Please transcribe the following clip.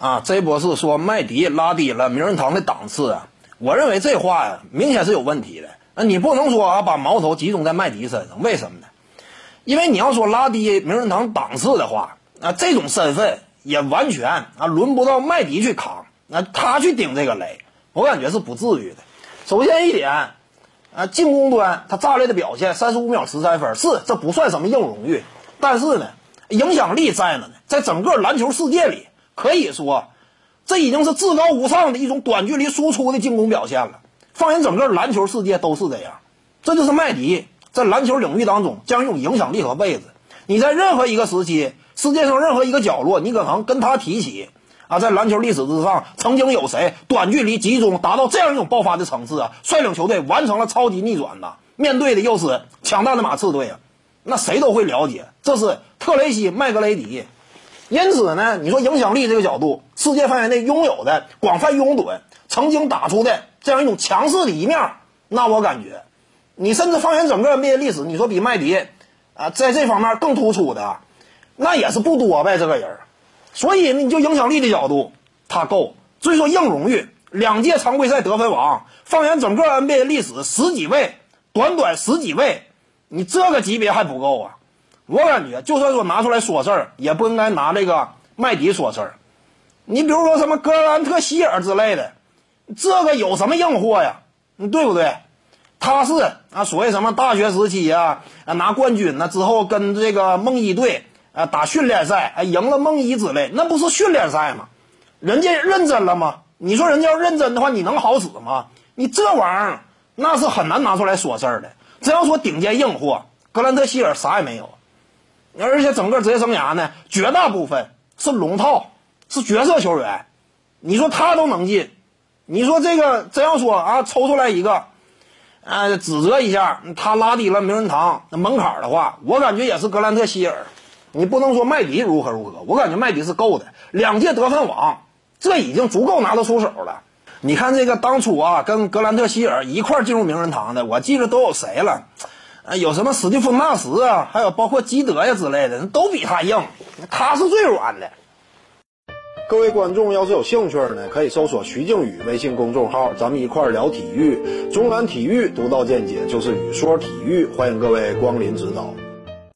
啊，这波是说麦迪拉低了名人堂的档次啊。我认为这话呀，明显是有问题的。那你不能说啊，把矛头集中在麦迪身上，为什么呢？因为你要说拉低名人堂档次的话，啊，这种身份也完全啊轮不到麦迪去扛，那他去顶这个雷，我感觉是不至于的。首先一点，啊，进攻端他炸裂的表现，三十五秒十三分，是这不算什么硬荣誉，但是呢，影响力在呢，在整个篮球世界里，可以说，这已经是至高无上的一种短距离输出的进攻表现了。放眼整个篮球世界都是这样，这就是麦迪。在篮球领域当中，将有影响力和位置。你在任何一个时期，世界上任何一个角落，你可能跟他提起啊，在篮球历史之上，曾经有谁短距离集中达到这样一种爆发的层次啊，率领球队完成了超级逆转呐？面对的又是强大的马刺队啊，那谁都会了解，这是特雷西·麦格雷迪。因此呢，你说影响力这个角度，世界范围内拥有的广泛拥趸，曾经打出的这样一种强势的一面，那我感觉。你甚至放眼整个 NBA 历史，你说比麦迪，啊，在这方面更突出的，那也是不多呗。这个人，所以你就影响力的角度，他够。所以说硬荣誉，两届常规赛得分王，放眼整个 NBA 历史十几位，短短十几位，你这个级别还不够啊？我感觉，就算说拿出来说事儿，也不应该拿这个麦迪说事儿。你比如说什么格兰特希尔之类的，这个有什么硬货呀？对不对？他是啊，所谓什么大学时期啊，拿冠军呢之后跟这个梦一队啊打训练赛，啊赢了梦一之类，那不是训练赛吗？人家认真了吗？你说人家要认真的话，你能好使吗？你这玩意儿那是很难拿出来说事儿的。真要说顶尖硬货，格兰特希尔啥也没有，而且整个职业生涯呢，绝大部分是龙套，是角色球员。你说他都能进，你说这个真要说啊，抽出来一个。呃，指责一下他拉低了名人堂那门槛的话，我感觉也是格兰特希尔。你不能说麦迪如何如何，我感觉麦迪是够的。两届得分王，这已经足够拿得出手了。你看这个当初啊，跟格兰特希尔一块进入名人堂的，我记得都有谁了？啊，有什么史蒂芬纳什啊，还有包括基德呀之类的，都比他硬，他是最软的。各位观众要是有兴趣呢，可以搜索徐静宇微信公众号，咱们一块儿聊体育。中南体育独到见解就是语说体育，欢迎各位光临指导。